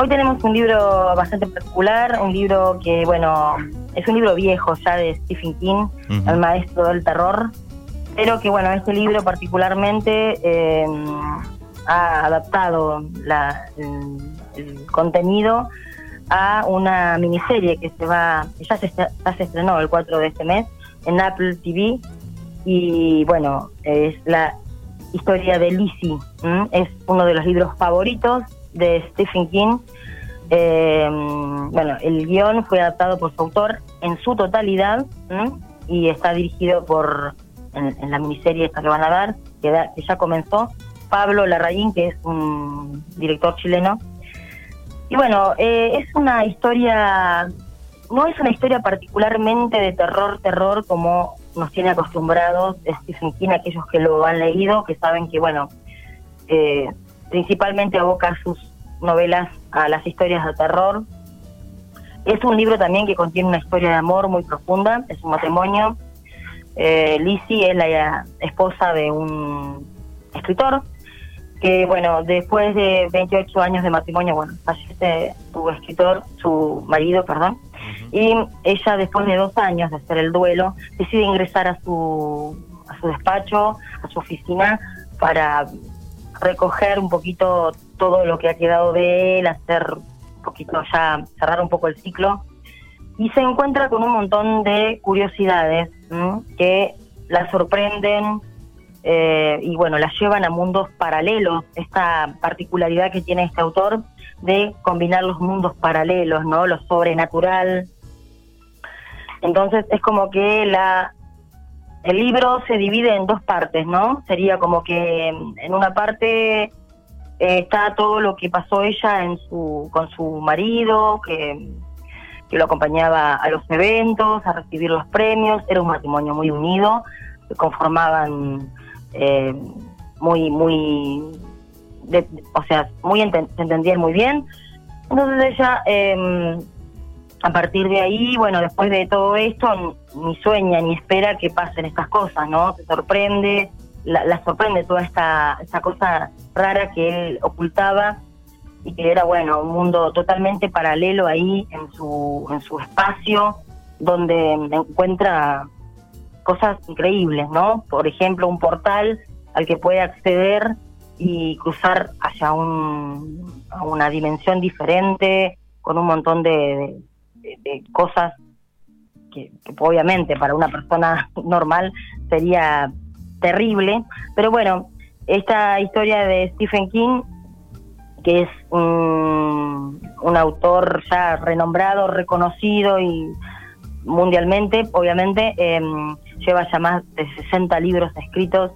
Hoy tenemos un libro bastante particular, un libro que, bueno, es un libro viejo ya de Stephen King, el maestro del terror, pero que, bueno, este libro particularmente eh, ha adaptado la, el, contenido a una miniserie que se va, ya se, ya se estrenó el 4 de este mes en Apple TV y bueno, es la historia de Lizzie, es uno de los libros favoritos de Stephen King. Eh, bueno, el guion fue adaptado por su autor en su totalidad y está dirigido por, en, la miniserie esta que van a dar, que, que ya comenzó, Pablo Larraín, que es un director chileno. Y bueno, eh, es una historia, no es una historia particularmente de terror, terror como nos tiene acostumbrados Stephen King, aquellos que lo han leído, que saben que, bueno, eh, principalmente aboca sus novelas a las historias de terror. Es un libro también que contiene una historia de amor muy profunda, es un matrimonio. Eh, Lizzie es la esposa de un escritor que, bueno, después de 28 años de matrimonio, bueno, fallece su escritor, su marido, perdón, y ella después de dos años de hacer el duelo decide ingresar a su, a su despacho, a su oficina, para recoger un poquito todo lo que ha quedado de él, hacer un poquito ya, cerrar un poco el ciclo. Y se encuentra con un montón de curiosidades que la sorprenden eh, y bueno, la llevan a mundos paralelos. Esta particularidad que tiene este autor de combinar los mundos paralelos, ¿no? Lo sobrenatural. Entonces es como que la el libro se divide en dos partes, ¿no? Sería como que en una parte eh, está todo lo que pasó ella en su con su marido, que, que lo acompañaba a los eventos, a recibir los premios, era un matrimonio muy unido, se conformaban eh, muy, muy o sea, muy se entendían muy bien. Entonces ella, em, a partir de ahí, bueno, después de todo esto, ni sueña ni espera que pasen estas cosas, ¿no? Se sorprende, la, sorprende toda esta, esta cosa rara que él ocultaba y que era, bueno, un mundo totalmente paralelo ahí en su, en su espacio, donde encuentra cosas increíbles, ¿no? Por ejemplo, un portal al que puede acceder y cruzar hacia un, a una dimensión diferente, con un montón de, cosas que, obviamente para una persona normal sería terrible. Pero bueno, esta historia de Stephen King, que es un, un autor ya renombrado, reconocido y mundialmente, obviamente, em, lleva ya más de 60 libros escritos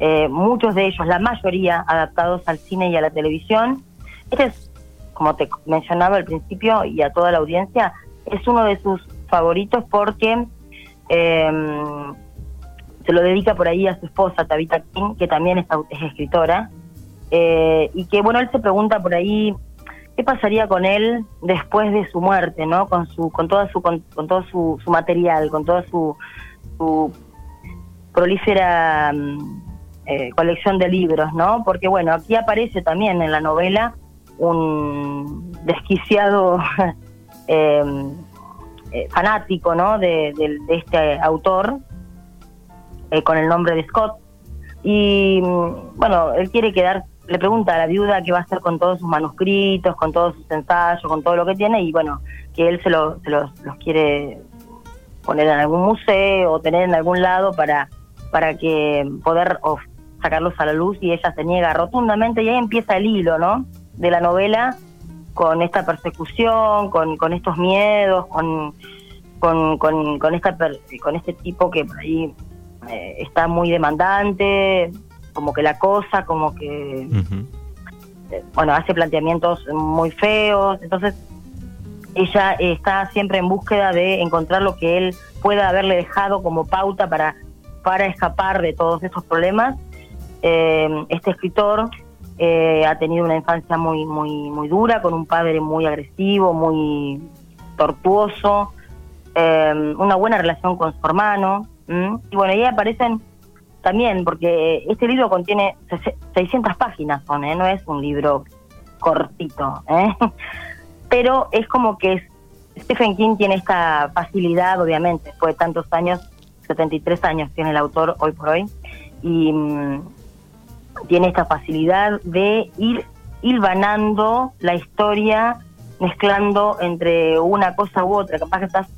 eh, muchos de ellos, la mayoría, adaptados al cine y a la televisión. Este es, como te mencionaba al principio y a toda la audiencia, es uno de sus favoritos porque em, se lo dedica por ahí a su esposa, Tabitha King, que también es, escritora, eh, y que, bueno, él se pregunta por ahí qué pasaría con él después de su muerte, ¿no? Con su, con toda su, con, todo su, material, con toda su, su prolífera mm, eh, colección de libros, ¿no? Porque bueno, aquí aparece también en la novela un desquiciado em, eh, fanático, ¿no? De, este autor eh, con el nombre de Scott y mm, bueno, él quiere quedar, le pregunta a la viuda qué va a hacer con todos sus manuscritos, con todos sus ensayos, con todo lo que tiene y bueno, que él se, los, los quiere poner en algún museo o tener en algún lado para para que poder sacarlos a la luz y ella se niega rotundamente y ahí empieza el hilo, ¿no? De la novela con esta persecución, con, con estos miedos, con, con, con, esta con este tipo que por ahí eh, está muy demandante, como que la cosa, como que eh, bueno, hace planteamientos muy feos, entonces ella está siempre en búsqueda de encontrar lo que él pueda haberle dejado como pauta para para escapar de todos estos problemas. Eh, este escritor eh, ha tenido una infancia muy, muy, muy dura, con un padre muy agresivo, muy tortuoso, eh, una buena relación con su hermano. Y bueno, ahí aparecen también, porque este libro contiene 600 páginas, no es un libro cortito, ¿eh? pero es como que Stephen King tiene esta facilidad, obviamente, después de tantos años, 73 años tiene el autor hoy por hoy, y mm, tiene esta facilidad de ir hilvanando la historia, mezclando entre una cosa u otra. Capaz que estás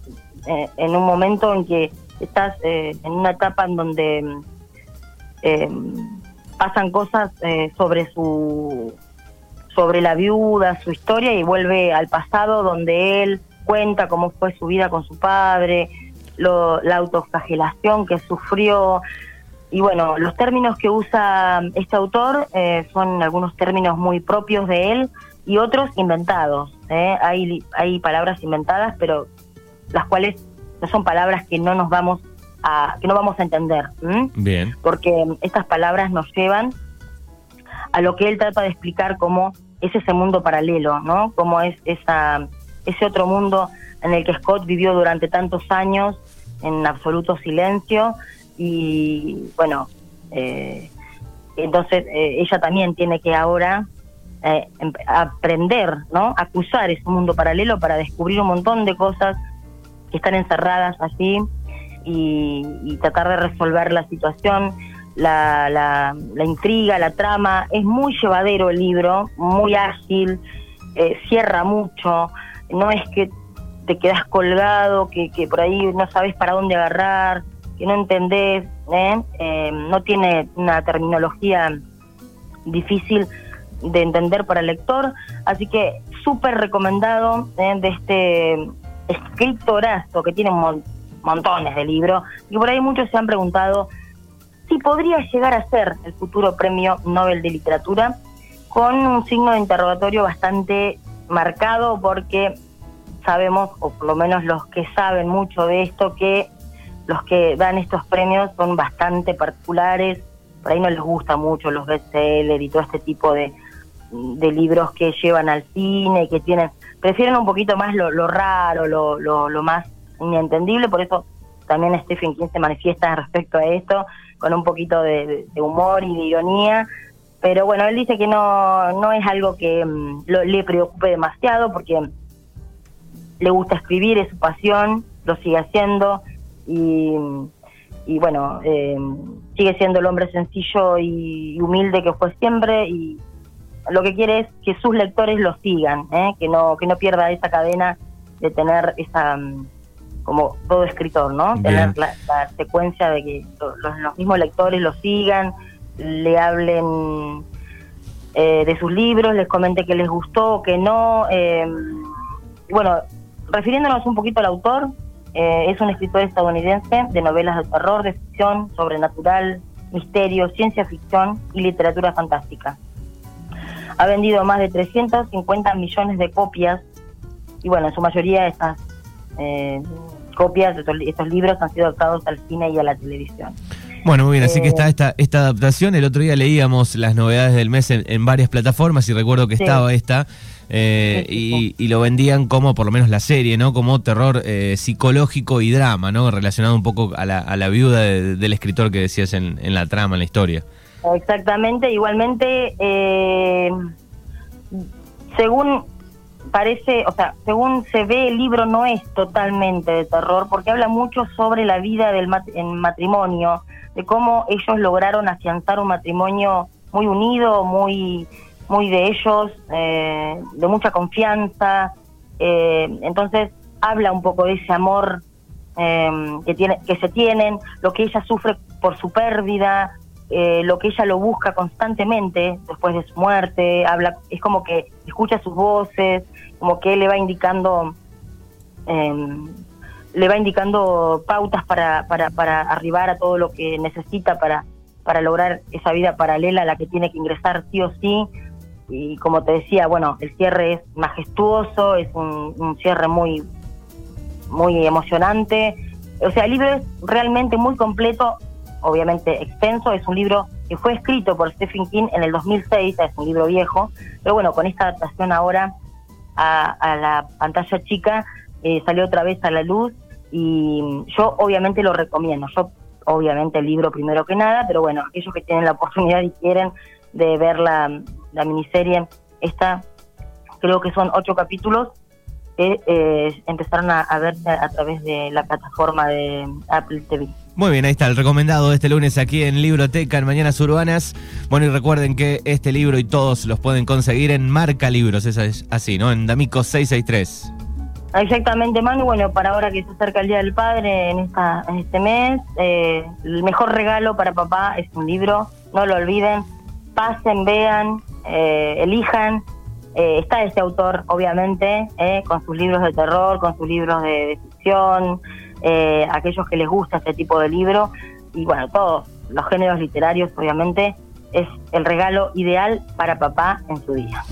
eh, en un momento en que estás eh, en una etapa en donde eh, pasan cosas sobre su sobre la viuda, su historia y vuelve al pasado donde él cuenta cómo fue su vida con su padre, la autoflagelación que sufrió. Y bueno, los términos que usa este autor eh, son algunos términos muy propios de él y otros inventados. ¿eh? Hay, hay palabras inventadas, pero las cuales no son palabras que no nos vamos a, que no vamos a entender. Bien. Porque estas palabras nos llevan a lo que él trata de explicar como es ese mundo paralelo, ¿no? Como es esa, ese otro mundo en el que Scott vivió durante tantos años en absoluto silencio y bueno, eh, entonces eh, ella también tiene que ahora eh, em, aprender, ¿no? Acusar ese mundo paralelo para descubrir un montón de cosas que están encerradas allí y, y tratar de resolver la situación la, la, intriga, la trama. Es muy llevadero el libro, muy ágil, eh, cierra mucho. No es que te quedas colgado, que, que por ahí no sabes para dónde agarrar, que no entendés. ¿eh? Eh, no tiene una terminología difícil de entender para el lector. Así que súper recomendado de este escritorazo que tiene montones de libros. Y por ahí muchos se han preguntado si podría llegar a ser el futuro premio Nobel de Literatura, con un signo de interrogatorio bastante marcado porque sabemos, o por lo menos los que saben mucho de esto, que los que dan estos premios son bastante particulares, por ahí no les gusta mucho los bestsellers y todo este tipo de, de libros que llevan al cine, que tienen, prefieren un poquito más lo, lo raro, lo, lo, lo más inentendible, por eso también Stephen King se manifiesta respecto a esto, con un poquito de, humor y de ironía. Pero bueno, él dice que no, no es algo que mm, le preocupe demasiado porque le gusta escribir, es su pasión, lo sigue haciendo y, y bueno, eh, sigue siendo el hombre sencillo y humilde que fue siempre y lo que quiere es que sus lectores lo sigan, ¿eh? que no que no pierda esa cadena de tener esa mm, como todo escritor, ¿no? Tener la, secuencia de que los, mismos lectores lo sigan, le hablen eh, de sus libros, les comente que les gustó, que no. Eh, bueno, refiriéndonos un poquito al autor, eh, es un escritor estadounidense de novelas de terror, de ficción, sobrenatural, misterio, ciencia ficción y literatura fantástica. Ha vendido más de 350 millones de copias y bueno, en su mayoría estas eh, copias estos, libros han sido adaptados al cine y a la televisión. Bueno, muy bien, así que está eh, esta, esta adaptación. El otro día leíamos las novedades del mes en, varias plataformas y recuerdo que estaba esta. Eh, y, lo vendían como, por lo menos la serie, ¿no? Como terror eh, psicológico y drama, ¿no? Relacionado un poco a la, a la viuda del escritor que decías en, en, la trama, en la historia. Exactamente, igualmente, según parece, o sea, según se ve, el libro no es totalmente de terror, porque habla mucho sobre la vida del en matrimonio, de cómo ellos lograron afianzar un matrimonio muy unido, muy, muy de ellos, eh, de mucha confianza. Eh, entonces habla un poco de ese amor eh, que, tiene, que se tienen, lo que ella sufre por su pérdida, eh, lo que ella lo busca constantemente después de su muerte, habla, es como que escucha sus voces, como que él le va indicando, em, le va indicando pautas para, para, para arribar a todo lo que necesita para, para lograr esa vida paralela a la que tiene que ingresar sí o sí. Y como te decía, bueno, el cierre es majestuoso, es un, un cierre muy, muy emocionante. O sea, el libro es realmente muy completo obviamente extenso, es un libro que fue escrito por Stephen King en el 2006, es un libro viejo, pero bueno, con esta adaptación ahora a, la pantalla chica eh, salió otra vez a la luz y yo obviamente lo recomiendo, yo obviamente el libro primero que nada, pero bueno, aquellos que tienen la oportunidad y quieren de ver la, la miniserie, esta creo que son ocho capítulos que eh, empezaron a, verse a través de la plataforma de Apple TV. Muy bien, ahí está el recomendado de este lunes aquí en Libroteca, en Mañanas Urbanas. Bueno, y recuerden que este libro y todos los pueden conseguir en Marca Libros, es así, ¿no? En D'Amico 663. Exactamente, Manu. Bueno, para ahora que se acerca el Día del Padre en, esta, este mes, eh, el mejor regalo para papá es un libro, no lo olviden. Pasen, vean, eh, elijan eh, está ese autor, obviamente, eh, con sus libros de terror, con sus libros de, ficción, eh, aquellos que les gusta este tipo de libro, y bueno, todos los géneros literarios, obviamente, es el regalo ideal para papá en su día.